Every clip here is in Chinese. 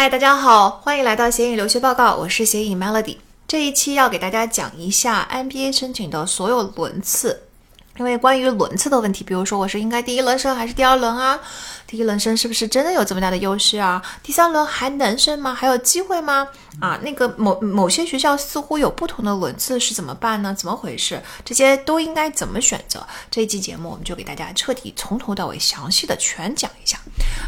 嗨，大家好，欢迎来到斜影留学报告，我是斜影 Melody。这一期要给大家讲一下 MBA 申请的所有轮次。因为关于轮次的问题，比如说我是应该第一轮升还是第二轮啊？第一轮升是不是真的有这么大的优势啊？第三轮还能升吗？还有机会吗？啊，那个某某些学校似乎有不同的轮次是怎么办呢？怎么回事？这些都应该怎么选择？这一期节目我们就给大家彻底从头到尾详细的全讲一下。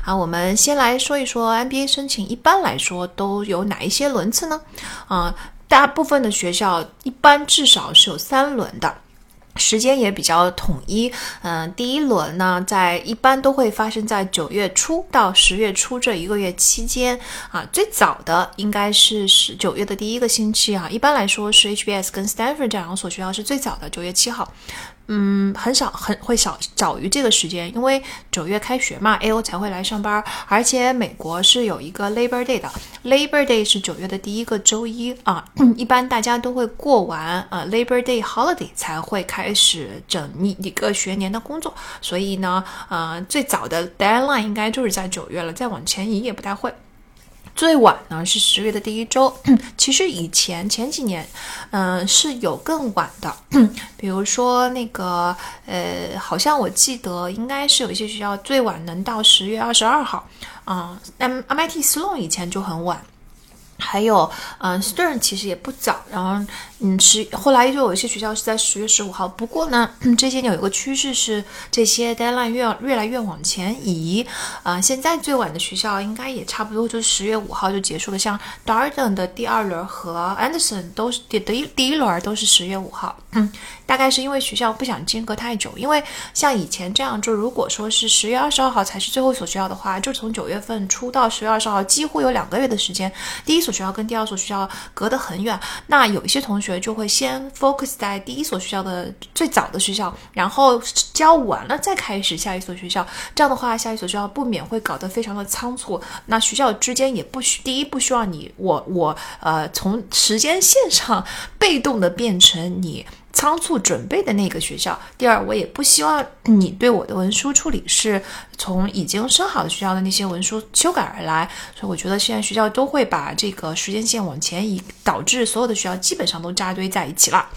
啊，我们先来说一说 MBA 申请一般来说都有哪一些轮次呢？啊，大部分的学校一般至少是有三轮的。时间也比较统一，嗯，第一轮呢，在一般都会发生在九月初到十月初这一个月期间啊，最早的应该是十九月的第一个星期啊，一般来说是 HBS 跟 Stanford 这两所学校是最早的，九月七号。嗯，很少很会少早于这个时间，因为九月开学嘛，A O 才会来上班，而且美国是有一个 Labor Day 的，Labor Day 是九月的第一个周一啊，一般大家都会过完呃 Labor Day holiday 才会开始整一一个学年的工作，所以呢，呃，最早的 Deadline 应该就是在九月了，再往前移也不太会。最晚呢是十月的第一周，其实以前前几年，嗯是有更晚的，比如说那个呃，好像我记得应该是有一些学校最晚能到十月二十二号，啊，M MIT Sloan 以前就很晚。还有，嗯，Stern 其实也不早，然后，嗯，十后来就有一些学校是在十月十五号。不过呢，这些有一个趋势是，这些 deadline 越越来越往前移。啊，现在最晚的学校应该也差不多就是十月五号就结束了。像 Darden 的第二轮和 Anderson 都是第第一第一轮都是十月五号。嗯，大概是因为学校不想间隔太久，因为像以前这样，就如果说是十月二十二号才是最后一所学校的话，就从九月份初到十月二十号，几乎有两个月的时间，第一所。学校跟第二所学校隔得很远，那有一些同学就会先 focus 在第一所学校的最早的学校，然后教完了再开始下一所学校。这样的话，下一所学校不免会搞得非常的仓促。那学校之间也不需第一不需要你我我呃从时间线上 被动的变成你。仓促准备的那个学校。第二，我也不希望你对我的文书处理是从已经升好的学校的那些文书修改而来。所以，我觉得现在学校都会把这个时间线往前移，导致所有的学校基本上都扎堆在一起了。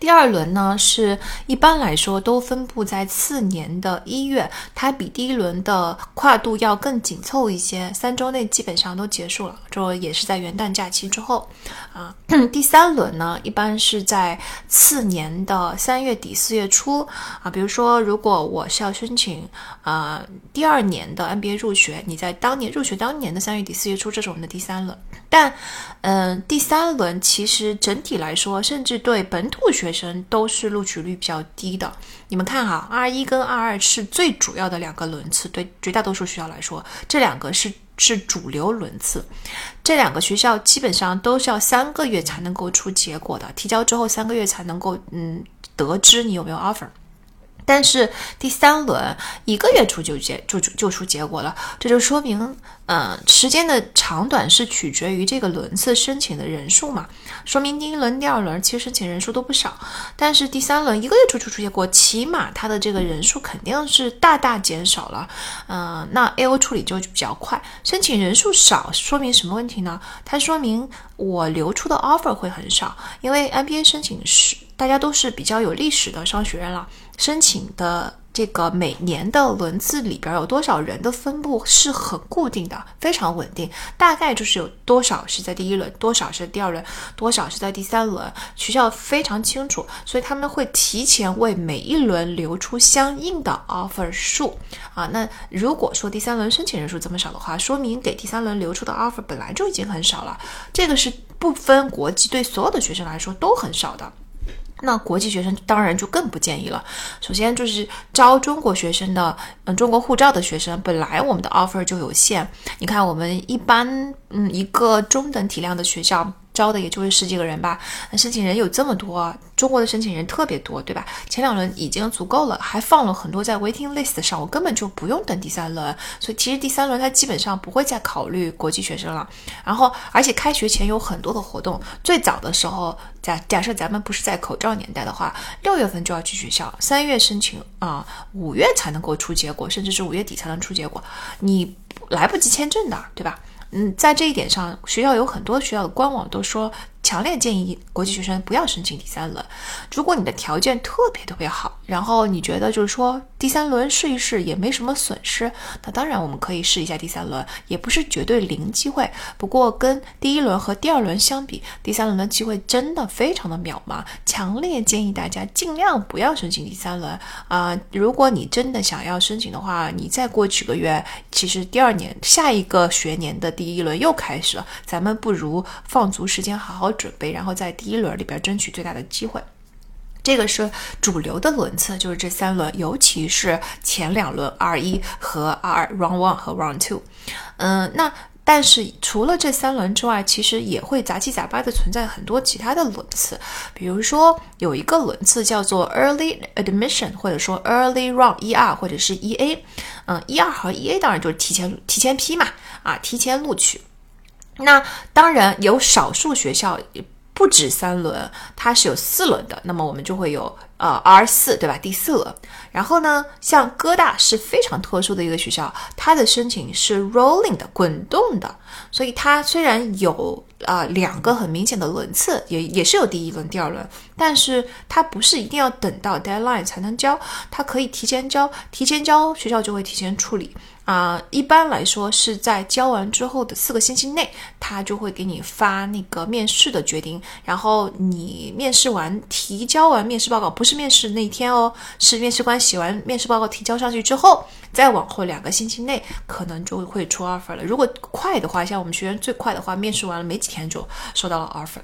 第二轮呢，是一般来说都分布在次年的一月，它比第一轮的跨度要更紧凑一些，三周内基本上都结束了，这也是在元旦假期之后啊。第三轮呢，一般是在次年的三月底四月初啊。比如说，如果我是要申请啊第二年的 MBA 入学，你在当年入学当年的三月底四月初，这是我们的第三轮。但嗯，第三轮其实整体来说，甚至对本土学学生都是录取率比较低的。你们看哈，二一跟二二是最主要的两个轮次，对绝大多数学校来说，这两个是是主流轮次。这两个学校基本上都是要三个月才能够出结果的，提交之后三个月才能够嗯得知你有没有 offer。但是第三轮一个月出就结就就出结果了，这就说明，嗯，时间的长短是取决于这个轮次申请的人数嘛。说明第一轮、第二轮其实申请人数都不少，但是第三轮一个月出出出结果，起码它的这个人数肯定是大大减少了。嗯，那 A O 处理就比较快。申请人数少说明什么问题呢？它说明我流出的 offer 会很少，因为 M B A 申请是大家都是比较有历史的商学院了。申请的这个每年的轮次里边有多少人的分布是很固定的，非常稳定，大概就是有多少是在第一轮，多少是第二轮，多少是在第三轮，学校非常清楚，所以他们会提前为每一轮留出相应的 offer 数啊。那如果说第三轮申请人数这么少的话，说明给第三轮留出的 offer 本来就已经很少了，这个是不分国籍，对所有的学生来说都很少的。那国际学生当然就更不建议了。首先就是招中国学生的，嗯，中国护照的学生，本来我们的 offer 就有限。你看，我们一般，嗯，一个中等体量的学校。招的也就是十几个人吧，那申请人有这么多，中国的申请人特别多，对吧？前两轮已经足够了，还放了很多在 waiting list 上，我根本就不用等第三轮。所以其实第三轮他基本上不会再考虑国际学生了。然后，而且开学前有很多的活动，最早的时候，假假设咱们不是在口罩年代的话，六月份就要去学校，三月申请啊，五月才能够出结果，甚至是五月底才能出结果，你来不及签证的，对吧？嗯，在这一点上，学校有很多学校的官网都说。强烈建议国际学生不要申请第三轮。如果你的条件特别特别好，然后你觉得就是说第三轮试一试也没什么损失，那当然我们可以试一下第三轮，也不是绝对零机会。不过跟第一轮和第二轮相比，第三轮的机会真的非常的渺茫。强烈建议大家尽量不要申请第三轮啊！如果你真的想要申请的话，你再过几个月，其实第二年下一个学年的第一轮又开始了，咱们不如放足时间好好。准备，然后在第一轮里边争取最大的机会。这个是主流的轮次，就是这三轮，尤其是前两轮 R 一和 R Round One 和 Round Two。嗯，那但是除了这三轮之外，其实也会杂七杂八的存在很多其他的轮次。比如说有一个轮次叫做 Early Admission，或者说 Early Round 一 R 或者是 E A。嗯，一 R 和 E A 当然就是提前提前批嘛，啊，提前录取。那当然有少数学校不止三轮，它是有四轮的。那么我们就会有呃 R 四，对吧？第四轮。然后呢，像哥大是非常特殊的一个学校，它的申请是 rolling 的，滚动的。所以它虽然有啊两个很明显的轮次，也也是有第一轮、第二轮，但是它不是一定要等到 deadline 才能交，它可以提前交，提前交学校就会提前处理。啊，一般来说是在交完之后的四个星期内，他就会给你发那个面试的决定。然后你面试完，提交完面试报告，不是面试那一天哦，是面试官写完面试报告提交上去之后，再往后两个星期内，可能就会出 offer 了。如果快的话，像我们学员最快的话，面试完了没几天就收到了 offer。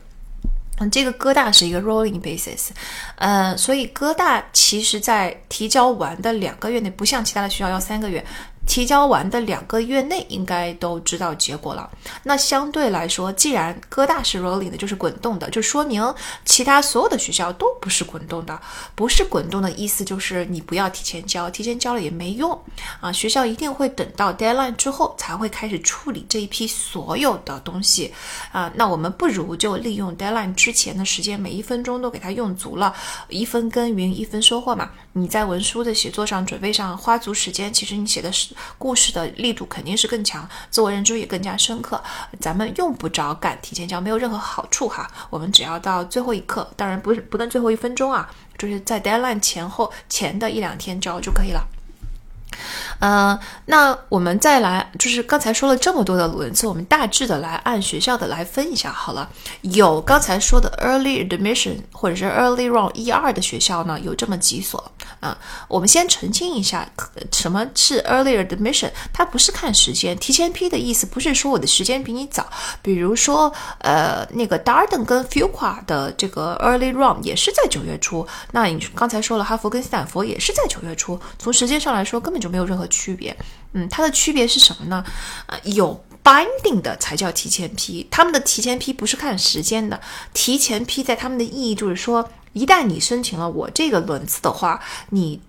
嗯，这个哥大是一个 rolling basis，呃，所以哥大其实在提交完的两个月内，不像其他的学校要三个月。提交完的两个月内应该都知道结果了。那相对来说，既然哥大是 rolling 的，就是滚动的，就说明其他所有的学校都不是滚动的。不是滚动的意思就是你不要提前交，提前交了也没用啊。学校一定会等到 deadline 之后才会开始处理这一批所有的东西啊。那我们不如就利用 deadline 之前的时间，每一分钟都给它用足了，一分耕耘一分收获嘛。你在文书的写作上准备上花足时间，其实你写的是。故事的力度肯定是更强，自我认知也更加深刻。咱们用不着赶提前交，没有任何好处哈。我们只要到最后一刻，当然不是不能最后一分钟啊，就是在 deadline 前后前的一两天交就可以了。嗯，那我们再来，就是刚才说了这么多的轮次，我们大致的来按学校的来分一下好了。有刚才说的 early admission 或者是 early round 一二的学校呢，有这么几所啊。我们先澄清一下，什么是 early admission？它不是看时间，提前批的意思不是说我的时间比你早。比如说，呃，那个 Darden 跟 Fuqua 的这个 early round 也是在九月初。那你刚才说了，哈佛跟斯坦福也是在九月初。从时间上来说，根本就没有任何。区别，嗯，它的区别是什么呢？呃，有 binding 的才叫提前批，他们的提前批不是看时间的，提前批在他们的意义就是说，一旦你申请了我这个轮次的话，你，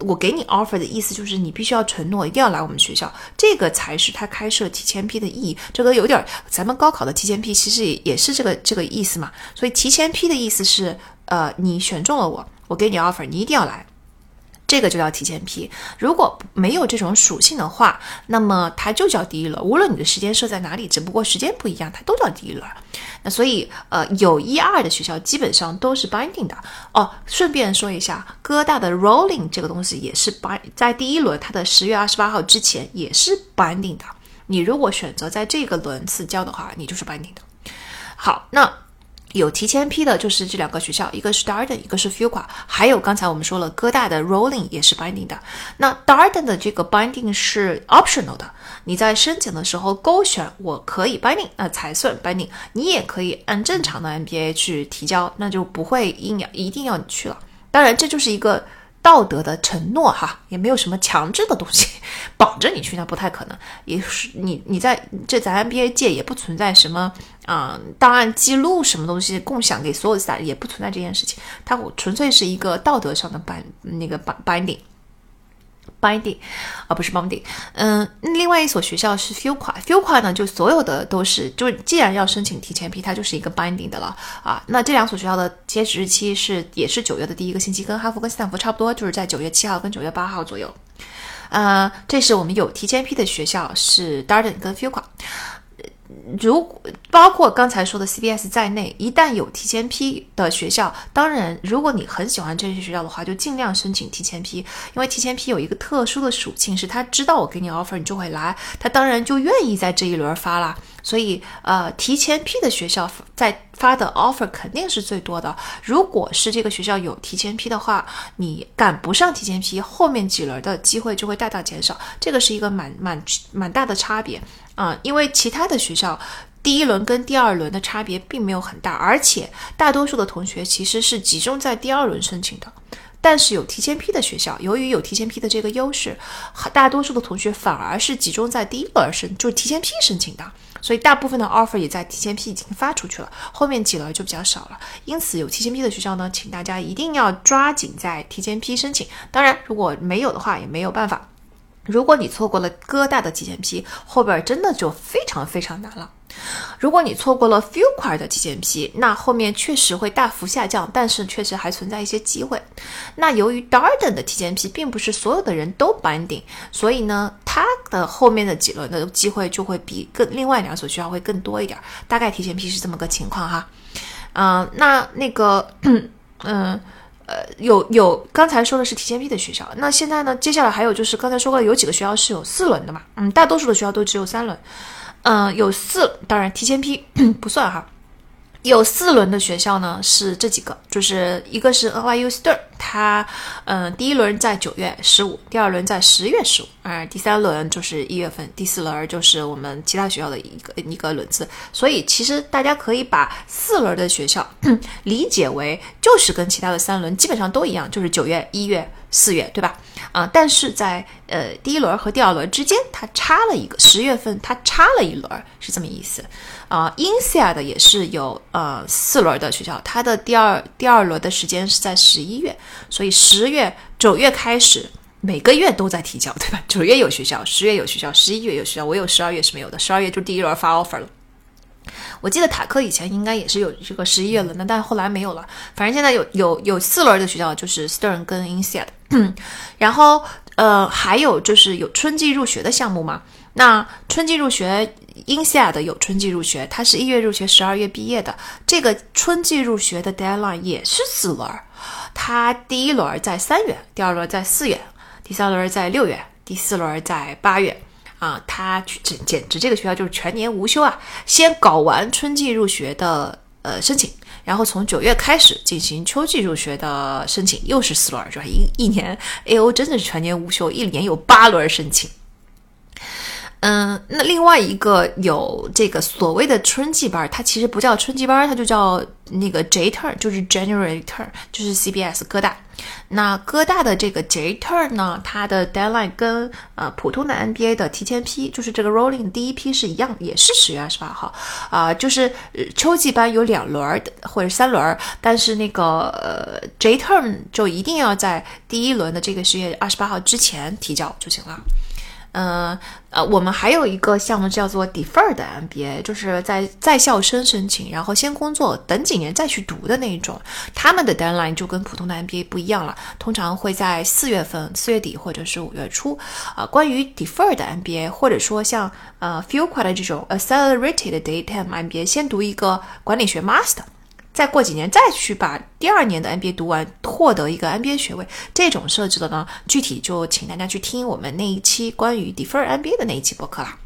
我给你 offer 的意思就是你必须要承诺一定要来我们学校，这个才是他开设提前批的意义。这个有点咱们高考的提前批其实也也是这个这个意思嘛。所以提前批的意思是，呃，你选中了我，我给你 offer，你一定要来。这个就叫提前批，如果没有这种属性的话，那么它就叫第一轮。无论你的时间设在哪里，只不过时间不一样，它都叫第一轮。那所以，呃，有一二的学校基本上都是 binding 的哦。顺便说一下，哥大的 rolling 这个东西也是 bind，在第一轮它的十月二十八号之前也是 binding 的。你如果选择在这个轮次交的话，你就是 binding 的。好，那。有提前批的，就是这两个学校，一个是 Darden，一个是 Fuqua，还有刚才我们说了，哥大的 Rolling 也是 binding 的。那 Darden 的这个 binding 是 optional 的，你在申请的时候勾选我可以 binding，那才算 binding。你也可以按正常的 MBA 去提交，那就不会硬要一定要你去了。当然，这就是一个。道德的承诺哈，也没有什么强制的东西 绑着你去，那不太可能。也是你你在这咱 NBA 界也不存在什么嗯档案记录什么东西共享给所有的赛也不存在这件事情。它纯粹是一个道德上的绑那个 binding。binding，而不是 binding。嗯，另外一所学校是 Fuqua，Fuqua 呢，就所有的都是，就既然要申请提前批，它就是一个 binding 的了啊。那这两所学校的截止日期是也是九月的第一个星期，跟哈佛跟斯坦福差不多，就是在九月七号跟九月八号左右。呃，这是我们有提前批的学校是 Darden 跟 Fuqua。如包括刚才说的 CBS 在内，一旦有提前批的学校，当然，如果你很喜欢这些学校的话，就尽量申请提前批，因为提前批有一个特殊的属性，是他知道我给你 offer，你就会来，他当然就愿意在这一轮发了。所以，呃，提前批的学校在发的 offer 肯定是最多的。如果是这个学校有提前批的话，你赶不上提前批，后面几轮的机会就会大大减少。这个是一个蛮蛮蛮大的差别啊，因为其他的学校第一轮跟第二轮的差别并没有很大，而且大多数的同学其实是集中在第二轮申请的。但是有提前批的学校，由于有提前批的这个优势，大多数的同学反而是集中在第一轮申，就是提前批申请的。所以大部分的 offer 也在提前批已经发出去了，后面几轮就比较少了。因此有提前批的学校呢，请大家一定要抓紧在提前批申请。当然，如果没有的话，也没有办法。如果你错过了哥大的提前批，后边真的就非常非常难了。如果你错过了 few 块的提前批，那后面确实会大幅下降，但是确实还存在一些机会。那由于 Darden 的提前批并不是所有的人都 binding，所以呢，它的后面的几轮的机会就会比更另外两所学校会更多一点。大概提前批是这么个情况哈。嗯，那那个，嗯，呃有有刚才说的是提前批的学校，那现在呢，接下来还有就是刚才说过有几个学校是有四轮的嘛？嗯，大多数的学校都只有三轮。嗯，有四，当然提前批不算哈。有四轮的学校呢，是这几个，就是一个是 NYU Stern，它，嗯，第一轮在九月十五，第二轮在十月十五，啊第三轮就是一月份，第四轮就是我们其他学校的一个一个轮次。所以其实大家可以把四轮的学校 理解为就是跟其他的三轮基本上都一样，就是九月、一月、四月，对吧？啊，但是在呃第一轮和第二轮之间，它差了一个十月份，它差了一轮，是这么意思。啊 i n s i a 的也是有呃四轮的学校，它的第二第二轮的时间是在十一月，所以十月九月开始每个月都在提交，对吧？九月有学校，十月有学校，十一月有学校，我有十二月是没有的，十二月就第一轮发 offer 了。我记得塔克以前应该也是有这个十一月轮的，但是后来没有了。反正现在有有有四轮的学校，就是 Stern 跟 i n s i a 的，然后呃还有就是有春季入学的项目嘛。那春季入学 i n s i a 的有春季入学，它是一月入学，十二月毕业的。这个春季入学的 deadline 也是四轮，它第一轮在三月，第二轮在四月，第三轮在六月，第四轮在八月。啊，它简简直这个学校就是全年无休啊！先搞完春季入学的呃申请，然后从九月开始进行秋季入学的申请，又是四轮，是？一一年 A O 真的是全年无休，一年有八轮申请。嗯，那另外一个有这个所谓的春季班，它其实不叫春季班，它就叫那个 J Turn，就是 January Turn，就是 C B S 哥大。那哥大的这个 J Turn 呢，它的 deadline 跟呃普通的 N B A 的提前批，就是这个 Rolling 第一批是一样，也是十月二十八号啊。就是秋季班有两轮或者三轮，但是那个呃 J Turn 就一定要在第一轮的这个十月二十八号之前提交就行了。嗯呃，我们还有一个项目叫做 deferred MBA，就是在在校生申请，然后先工作，等几年再去读的那一种。他们的 deadline 就跟普通的 MBA 不一样了，通常会在四月份、四月底或者是五月初。啊，关于 deferred MBA，或者说像呃 few q u a r t e 这种 accelerated daytime MBA，先读一个管理学 master。再过几年再去把第二年的 MBA 读完，获得一个 MBA 学位，这种设置的呢，具体就请大家去听我们那一期关于 Defer MBA 的那一期播客啦。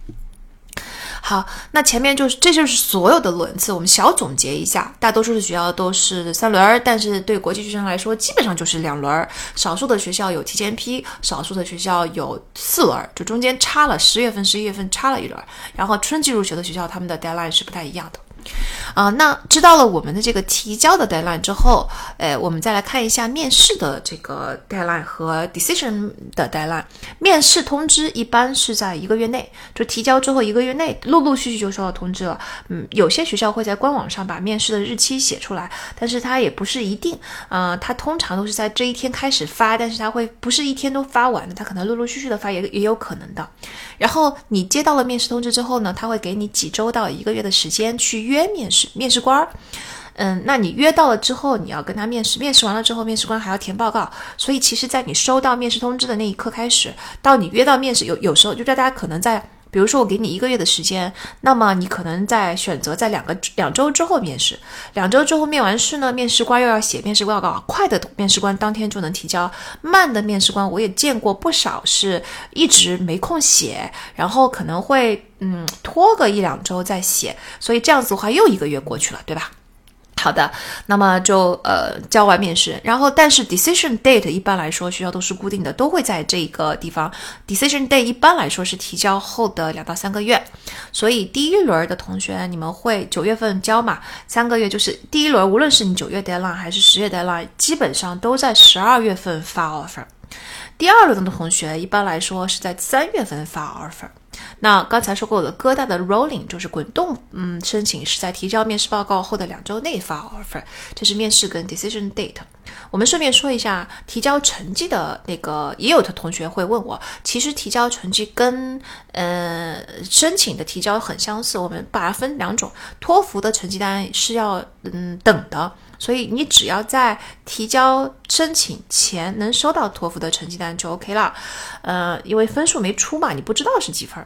好，那前面就是这就是所有的轮次，我们小总结一下，大多数的学校都是三轮儿，但是对国际学生来说，基本上就是两轮儿，少数的学校有提前批，少数的学校有四轮儿，就中间差了十月份、十一月份差了一轮儿，然后春季入学的学校，他们的 deadline 是不太一样的。啊，那知道了我们的这个提交的 deadline 之后，诶，我们再来看一下面试的这个 deadline 和 decision 的 deadline。面试通知一般是在一个月内，就提交之后一个月内，陆陆续续就收到通知了。嗯，有些学校会在官网上把面试的日期写出来，但是它也不是一定。啊，它通常都是在这一天开始发，但是它会不是一天都发完的，它可能陆陆续续的发也也有可能的。然后你接到了面试通知之后呢，他会给你几周到一个月的时间去约面试。面试官儿，嗯，那你约到了之后，你要跟他面试，面试完了之后，面试官还要填报告。所以其实，在你收到面试通知的那一刻开始，到你约到面试，有有时候就大家可能在，比如说我给你一个月的时间，那么你可能在选择在两个两周之后面试，两周之后面完试呢，面试官又要写面试报告，快的面试官当天就能提交，慢的面试官我也见过不少是一直没空写，然后可能会嗯拖个一两周再写，所以这样子的话又一个月过去了，对吧？好的，那么就呃交完面试，然后但是 decision date 一般来说学校都是固定的，都会在这个地方。decision date 一般来说是提交后的两到三个月，所以第一轮的同学你们会九月份交嘛？三个月就是第一轮，无论是你九月 deadline 还是十月 deadline，基本上都在十二月份发 offer。第二轮的同学一般来说是在三月份发 offer。那刚才说过了哥大的 rolling 就是滚动，嗯，申请是在提交面试报告后的两周内发 offer，这是面试跟 decision date。我们顺便说一下提交成绩的那个，也有的同学会问我，其实提交成绩跟呃申请的提交很相似，我们把它分两种，托福的成绩单是要嗯等的，所以你只要在提交申请前能收到托福的成绩单就 OK 了，呃，因为分数没出嘛，你不知道是几分。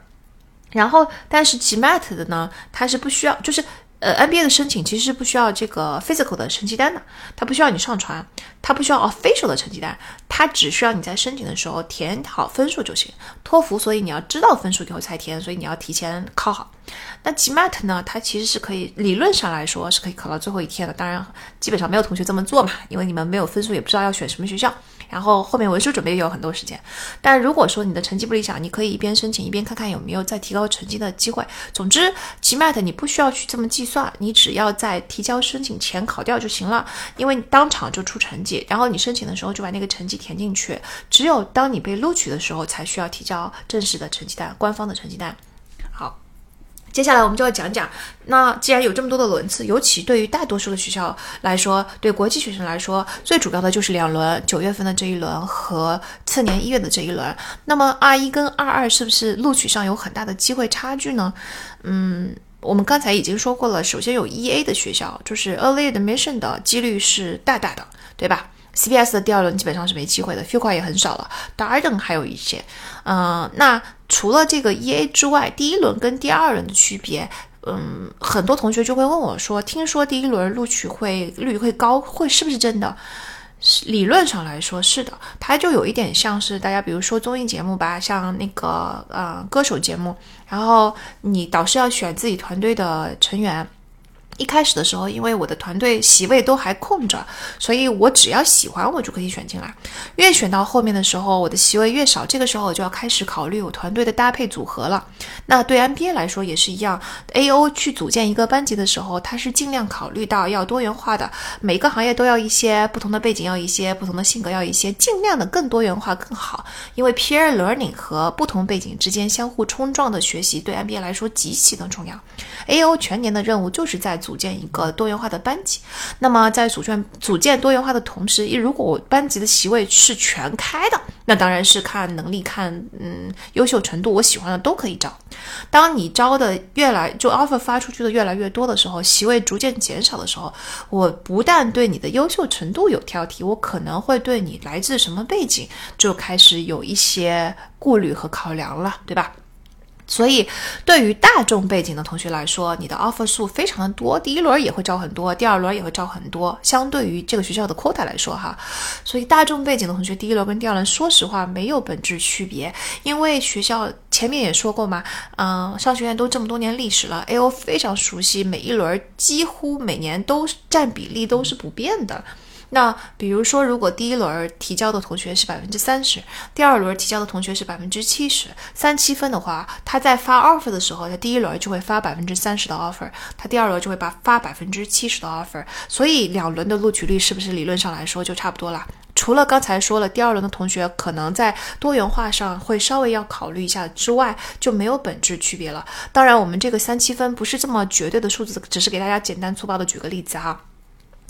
然后，但是 GMAT 的呢，它是不需要，就是呃，MBA 的申请其实是不需要这个 physical 的成绩单的，它不需要你上传，它不需要 official 的成绩单，它只需要你在申请的时候填好分数就行。托福，所以你要知道分数以后才填，所以你要提前考好。那 GMAT 呢，它其实是可以理论上来说是可以考到最后一天的，当然基本上没有同学这么做嘛，因为你们没有分数，也不知道要选什么学校。然后后面文书准备也有很多时间，但如果说你的成绩不理想，你可以一边申请一边看看有没有再提高成绩的机会。总之，GMAT 你不需要去这么计算，你只要在提交申请前考掉就行了，因为你当场就出成绩，然后你申请的时候就把那个成绩填进去，只有当你被录取的时候才需要提交正式的成绩单，官方的成绩单。接下来我们就要讲讲，那既然有这么多的轮次，尤其对于大多数的学校来说，对国际学生来说，最主要的就是两轮，九月份的这一轮和次年一月的这一轮。那么二一跟二二是不是录取上有很大的机会差距呢？嗯，我们刚才已经说过了，首先有 EA 的学校，就是 Early Admission 的几率是大大的，对吧？CPS 的第二轮基本上是没机会的 f e q u a 也很少了，Darden 还有一些。嗯，那除了这个 EA 之外，第一轮跟第二轮的区别，嗯，很多同学就会问我说：“听说第一轮录取会率会高，会是不是真的？”理论上来说是的，它就有一点像是大家比如说综艺节目吧，像那个呃歌手节目，然后你导师要选自己团队的成员。一开始的时候，因为我的团队席位都还空着，所以我只要喜欢我就可以选进来。越选到后面的时候，我的席位越少，这个时候我就要开始考虑我团队的搭配组合了。那对 MBA 来说也是一样，AO 去组建一个班级的时候，它是尽量考虑到要多元化的，每个行业都要一些不同的背景，要一些不同的性格，要一些尽量的更多元化更好。因为 peer learning 和不同背景之间相互冲撞的学习对 MBA 来说极其的重要。AO 全年的任务就是在组建一个多元化的班级。那么在组建组建多元化的同时，如果我班级的席位是全开的，那当然是看能力、看嗯优秀程度，我喜欢的都可以招。当你招的越来就 offer 发出去的越来越多的时候，席位逐渐减少的时候，我不但对你的优秀程度有挑剔，我可能会对你来自什么背景就开始有一些顾虑和考量了，对吧？所以，对于大众背景的同学来说，你的 offer 数非常的多，第一轮也会招很多，第二轮也会招很多。相对于这个学校的 quota 来说，哈，所以大众背景的同学，第一轮跟第二轮，说实话没有本质区别，因为学校前面也说过嘛，嗯，商学院都这么多年历史了，AO 非常熟悉，每一轮几乎每年都占比例都是不变的。那比如说，如果第一轮提交的同学是百分之三十，第二轮提交的同学是百分之七十，三七分的话，他在发 offer 的时候，他第一轮就会发百分之三十的 offer，他第二轮就会把发百分之七十的 offer，所以两轮的录取率是不是理论上来说就差不多了？除了刚才说了，第二轮的同学可能在多元化上会稍微要考虑一下之外，就没有本质区别了。当然，我们这个三七分不是这么绝对的数字，只是给大家简单粗暴的举个例子哈。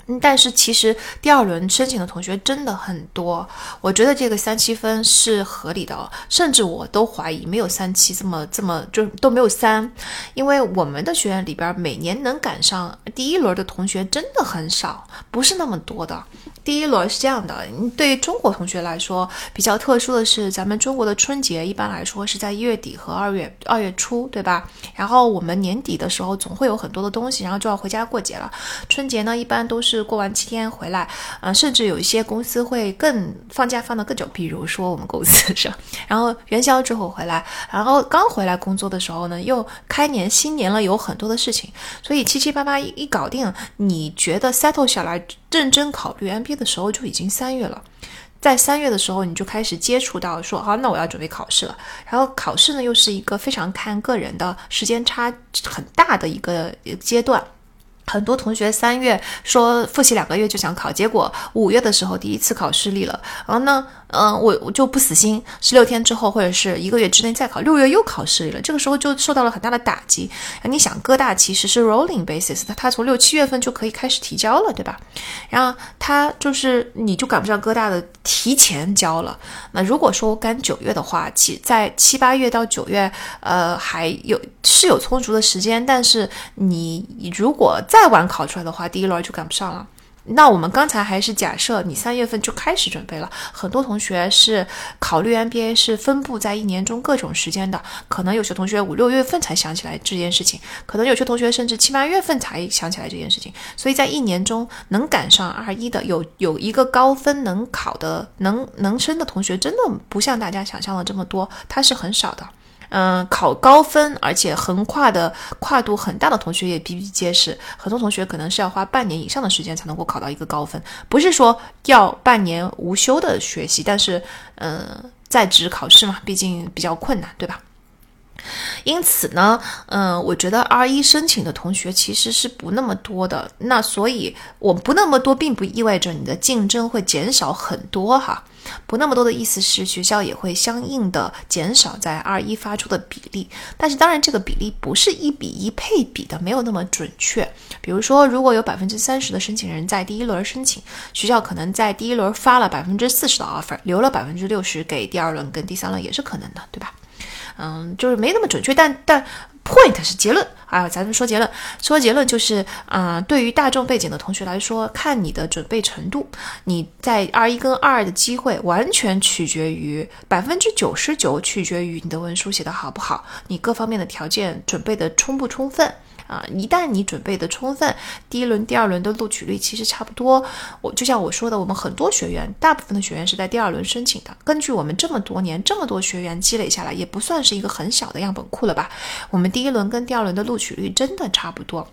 嗯，但是其实第二轮申请的同学真的很多，我觉得这个三七分是合理的，甚至我都怀疑没有三七这么这么就都没有三，因为我们的学院里边每年能赶上第一轮的同学真的很少，不是那么多的。第一轮是这样的，对于中国同学来说比较特殊的是，咱们中国的春节一般来说是在一月底和二月二月初，对吧？然后我们年底的时候总会有很多的东西，然后就要回家过节了。春节呢，一般都是是过完七天回来，嗯，甚至有一些公司会更放假放得更久，比如说我们公司是。然后元宵之后回来，然后刚回来工作的时候呢，又开年新年了，有很多的事情，所以七七八八一一搞定，你觉得 settle 下来？认真考虑 MBA 的时候就已经三月了，在三月的时候你就开始接触到说，好，那我要准备考试了。然后考试呢又是一个非常看个人的时间差很大的一个阶段。很多同学三月说复习两个月就想考，结果五月的时候第一次考失利了。然后呢，嗯，我我就不死心，十六天之后或者是一个月之内再考，六月又考失利了。这个时候就受到了很大的打击。你想，哥大其实是 rolling basis，它它从六七月份就可以开始提交了，对吧？然后他就是你就赶不上哥大的提前交了。那如果说我赶九月的话，七在七八月到九月，呃，还有是有充足的时间，但是你如果再晚考出来的话，第一轮就赶不上了。那我们刚才还是假设你三月份就开始准备了，很多同学是考虑 MBA 是分布在一年中各种时间的，可能有些同学五六月份才想起来这件事情，可能有些同学甚至七八月份才想起来这件事情。所以在一年中能赶上二一的，有有一个高分能考的、能能升的同学，真的不像大家想象的这么多，它是很少的。嗯，考高分而且横跨的跨度很大的同学也比比皆是，很多同学可能是要花半年以上的时间才能够考到一个高分，不是说要半年无休的学习，但是，嗯，在职考试嘛，毕竟比较困难，对吧？因此呢，嗯，我觉得 R 一申请的同学其实是不那么多的。那所以我不那么多，并不意味着你的竞争会减少很多哈。不那么多的意思是学校也会相应的减少在 R 一发出的比例。但是当然这个比例不是一比一配比的，没有那么准确。比如说，如果有百分之三十的申请人在第一轮申请，学校可能在第一轮发了百分之四十的 offer，留了百分之六十给第二轮跟第三轮也是可能的，对吧？嗯，就是没那么准确，但但 point 是结论啊，咱们说结论，说结论就是，嗯，对于大众背景的同学来说，看你的准备程度，你在二一跟二二的机会完全取决于百分之九十九取决于你的文书写的好不好，你各方面的条件准备的充不充分。啊，一旦你准备的充分，第一轮、第二轮的录取率其实差不多。我就像我说的，我们很多学员，大部分的学员是在第二轮申请的。根据我们这么多年这么多学员积累下来，也不算是一个很小的样本库了吧？我们第一轮跟第二轮的录取率真的差不多。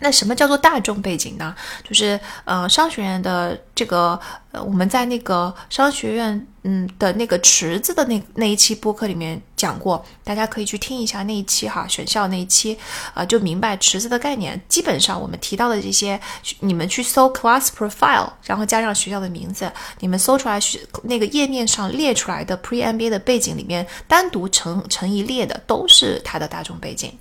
那什么叫做大众背景呢？就是呃，商学院的这个我们在那个商学院嗯的那个池子的那那一期播客里面讲过，大家可以去听一下那一期哈，选校那一期啊，就明白池子的概念。基本上我们提到的这些，你们去搜 class profile，然后加上学校的名字，你们搜出来学那个页面上列出来的 pre MBA 的背景里面，单独成成一列的都是它的大众背景。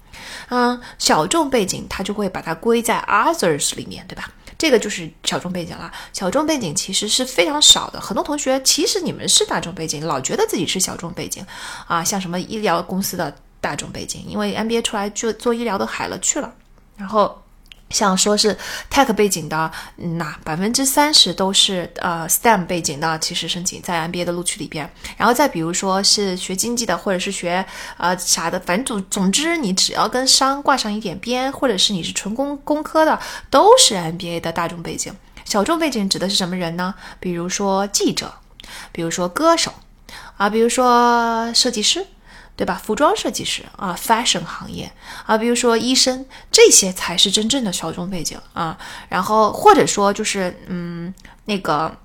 嗯，小众背景它就会把它归在 others 里面，对吧？这个就是小众背景了。小众背景其实是非常少的，很多同学其实你们是大众背景，老觉得自己是小众背景啊，像什么医疗公司的大众背景，因为 MBA 出来就做医疗的海了去了，然后。像说是 tech 背景的，那百分之三十都是呃 STEM 背景的，其实申请在 MBA 的录取里边。然后再比如说是学经济的，或者是学呃啥的，反正总总之你只要跟商挂上一点边，或者是你是纯工工科的，都是 MBA 的大众背景。小众背景指的是什么人呢？比如说记者，比如说歌手，啊，比如说设计师。对吧？服装设计师啊，fashion 行业啊，比如说医生，这些才是真正的小众背景啊。然后或者说就是，嗯，那个。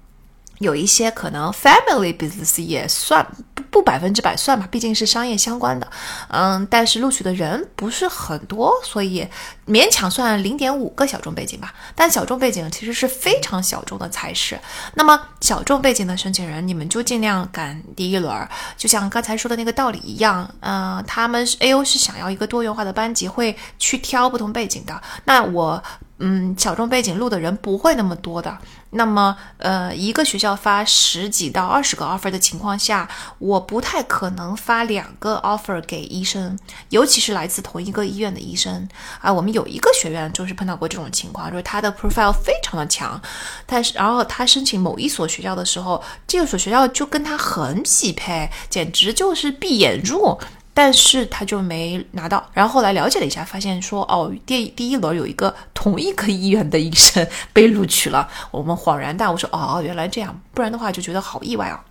有一些可能 family business 也算不不百分之百算吧，毕竟是商业相关的，嗯，但是录取的人不是很多，所以勉强算零点五个小众背景吧。但小众背景其实是非常小众的才是。那么小众背景的申请人，你们就尽量赶第一轮，就像刚才说的那个道理一样，嗯，他们 A O 是想要一个多元化的班级，会去挑不同背景的。那我。嗯，小众背景录的人不会那么多的。那么，呃，一个学校发十几到二十个 offer 的情况下，我不太可能发两个 offer 给医生，尤其是来自同一个医院的医生啊。我们有一个学院就是碰到过这种情况，就是他的 profile 非常的强，但是然后他申请某一所学校的时候，这所学校就跟他很匹配，简直就是闭眼入。但是他就没拿到，然后后来了解了一下，发现说哦，第第一轮有一个同一个医院的医生被录取了，我们恍然大悟说哦，原来这样，不然的话就觉得好意外啊。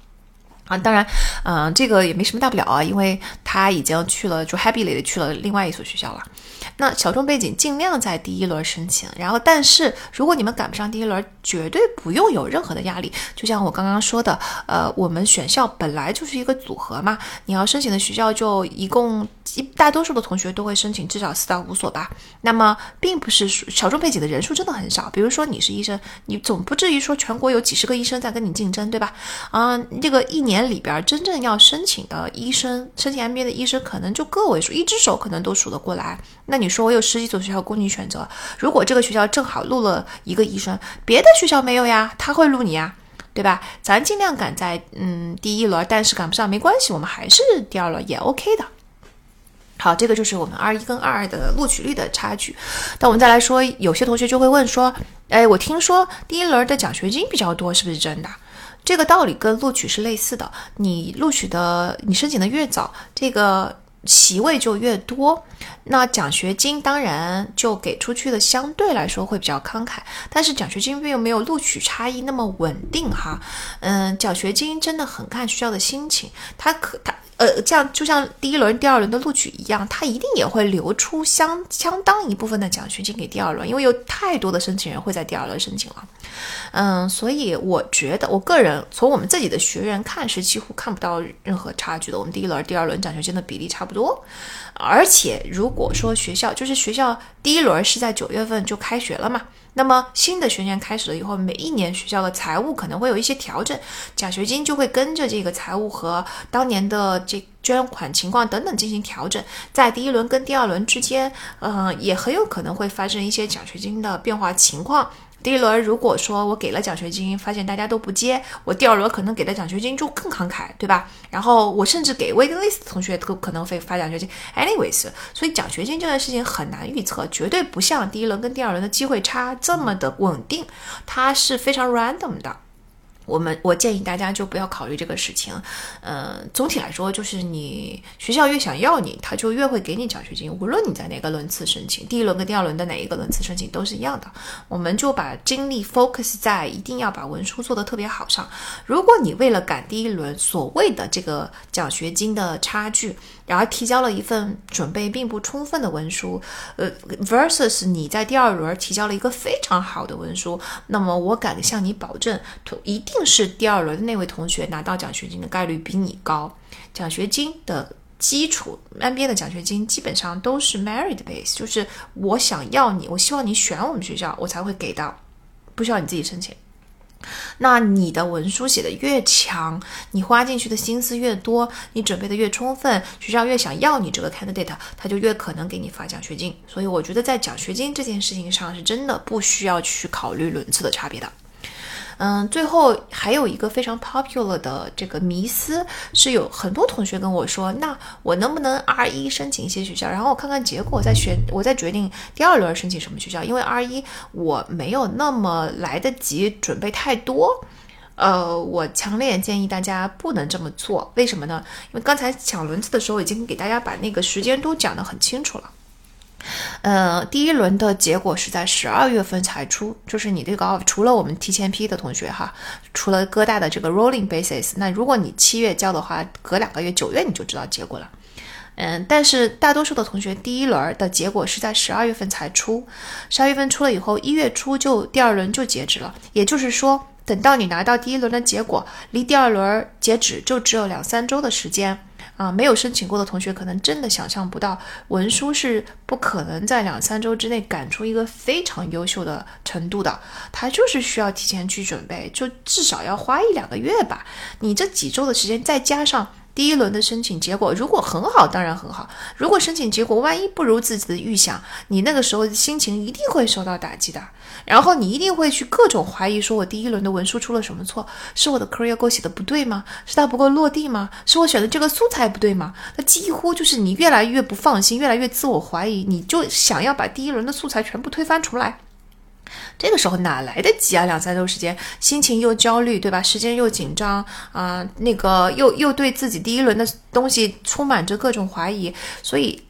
啊，当然，嗯，这个也没什么大不了啊，因为他已经去了，就 happily 的去了另外一所学校了。那小众背景尽量在第一轮申请，然后，但是如果你们赶不上第一轮，绝对不用有任何的压力。就像我刚刚说的，呃，我们选校本来就是一个组合嘛，你要申请的学校就一共一大多数的同学都会申请至少四到五所吧。那么，并不是小众背景的人数真的很少。比如说你是医生，你总不至于说全国有几十个医生在跟你竞争，对吧？啊，这个一年里边真正要申请的医生，申请 MBA 的医生可能就个位数，一只手可能都数得过来。那你说我有十几所学校供你选择，如果这个学校正好录了一个医生，别的学校没有呀，他会录你呀，对吧？咱尽量赶在嗯第一轮，但是赶不上没关系，我们还是第二轮也 OK 的。好，这个就是我们二一跟二二的录取率的差距。那我们再来说，有些同学就会问说，哎，我听说第一轮的奖学金比较多，是不是真的？这个道理跟录取是类似的，你录取的你申请的越早，这个。席位就越多，那奖学金当然就给出去的相对来说会比较慷慨，但是奖学金并没有录取差异那么稳定哈。嗯，奖学金真的很看学校的心情，它可它。呃，这样就像第一轮、第二轮的录取一样，他一定也会留出相相当一部分的奖学金给第二轮，因为有太多的申请人会在第二轮申请了。嗯，所以我觉得，我个人从我们自己的学员看是几乎看不到任何差距的。我们第一轮、第二轮奖学金的比例差不多，而且如果说学校就是学校第一轮是在九月份就开学了嘛。那么新的学年开始了以后，每一年学校的财务可能会有一些调整，奖学金就会跟着这个财务和当年的这捐款情况等等进行调整。在第一轮跟第二轮之间，嗯，也很有可能会发生一些奖学金的变化情况。第一轮如果说我给了奖学金，发现大家都不接，我第二轮可能给的奖学金就更慷慨，对吧？然后我甚至给 waiting list 同学都可能会发奖学金。anyways，所以奖学金这件事情很难预测，绝对不像第一轮跟第二轮的机会差这么的稳定，它是非常 random 的。我们我建议大家就不要考虑这个事情，嗯，总体来说就是你学校越想要你，他就越会给你奖学金，无论你在哪个轮次申请，第一轮跟第二轮的哪一个轮次申请都是一样的。我们就把精力 focus 在一定要把文书做得特别好上。如果你为了赶第一轮所谓的这个奖学金的差距，然后提交了一份准备并不充分的文书，呃，versus 你在第二轮提交了一个非常好的文书，那么我敢向你保证，一定。是第二轮的那位同学拿到奖学金的概率比你高。奖学金的基础，MBA 的奖学金基本上都是 merit base，就是我想要你，我希望你选我们学校，我才会给到，不需要你自己申请。那你的文书写的越强，你花进去的心思越多，你准备的越充分，学校越想要你这个 candidate，他就越可能给你发奖学金。所以我觉得在奖学金这件事情上，是真的不需要去考虑轮次的差别的。嗯，最后还有一个非常 popular 的这个迷思，是有很多同学跟我说，那我能不能 R 一申请一些学校，然后我看看结果再选，我再决定第二轮申请什么学校？因为 R 一我没有那么来得及准备太多，呃，我强烈建议大家不能这么做。为什么呢？因为刚才抢轮次的时候已经给大家把那个时间都讲得很清楚了。呃，第一轮的结果是在十二月份才出，就是你这个除了我们提前批的同学哈，除了哥大的这个 rolling basis，那如果你七月交的话，隔两个月九月你就知道结果了。嗯，但是大多数的同学第一轮的结果是在十二月份才出，十二月份出了以后，一月初就第二轮就截止了，也就是说，等到你拿到第一轮的结果，离第二轮截止就只有两三周的时间。啊，没有申请过的同学可能真的想象不到，文书是不可能在两三周之内赶出一个非常优秀的程度的，它就是需要提前去准备，就至少要花一两个月吧。你这几周的时间，再加上。第一轮的申请结果如果很好，当然很好；如果申请结果万一不如自己的预想，你那个时候心情一定会受到打击的。然后你一定会去各种怀疑，说我第一轮的文书出了什么错？是我的 career goal 写的不对吗？是它不够落地吗？是我选的这个素材不对吗？那几乎就是你越来越不放心，越来越自我怀疑，你就想要把第一轮的素材全部推翻出来。这个时候哪来得及啊？两三周时间，心情又焦虑，对吧？时间又紧张啊，那个又又对自己第一轮的东西充满着各种怀疑，所以。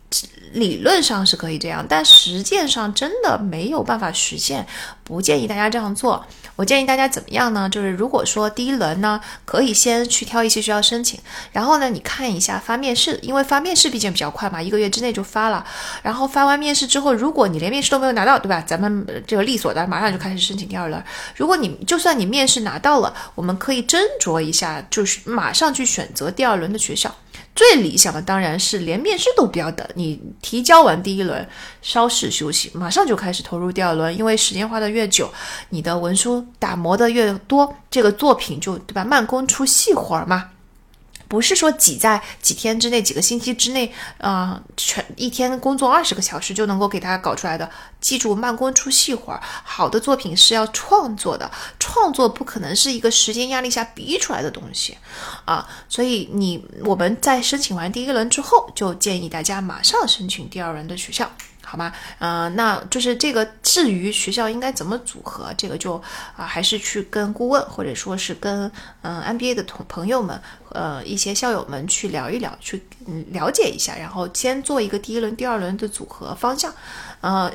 理论上是可以这样，但实践上真的没有办法实现，不建议大家这样做。我建议大家怎么样呢？就是如果说第一轮呢，可以先去挑一些学校申请，然后呢，你看一下发面试，因为发面试毕竟比较快嘛，一个月之内就发了。然后发完面试之后，如果你连面试都没有拿到，对吧？咱们这个利索的马上就开始申请第二轮。如果你就算你面试拿到了，我们可以斟酌一下，就是马上去选择第二轮的学校。最理想的当然是连面试都不要等，你提交完第一轮，稍事休息，马上就开始投入第二轮，因为时间花的越久，你的文书打磨的越多，这个作品就对吧？慢工出细活嘛。不是说挤在几天之内、几个星期之内，啊，全一天工作二十个小时就能够给他搞出来的。记住，慢工出细活儿，好的作品是要创作的，创作不可能是一个时间压力下逼出来的东西，啊，所以你我们在申请完第一轮之后，就建议大家马上申请第二轮的学校。好吗？嗯，那就是这个。至于学校应该怎么组合，这个就啊，还是去跟顾问或者说是跟嗯 MBA 的同朋友们，呃，一些校友们去聊一聊，去了解一下，然后先做一个第一轮、第二轮的组合方向。呃，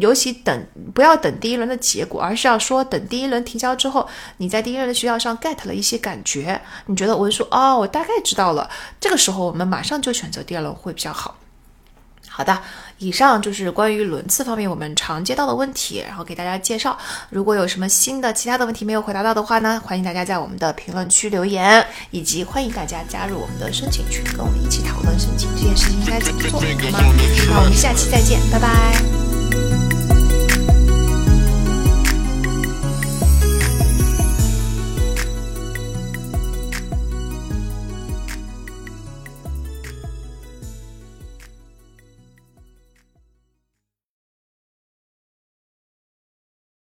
尤其等不要等第一轮的结果，而是要说等第一轮提交之后，你在第一轮的学校上 get 了一些感觉，你觉得我说哦，我大概知道了，这个时候我们马上就选择第二轮会比较好。好的，以上就是关于轮次方面我们常接到的问题，然后给大家介绍。如果有什么新的其他的问题没有回答到的话呢，欢迎大家在我们的评论区留言，以及欢迎大家加入我们的申请群，跟我们一起讨论申请这件事情应该怎么做，好吗？那我们下期再见，拜拜。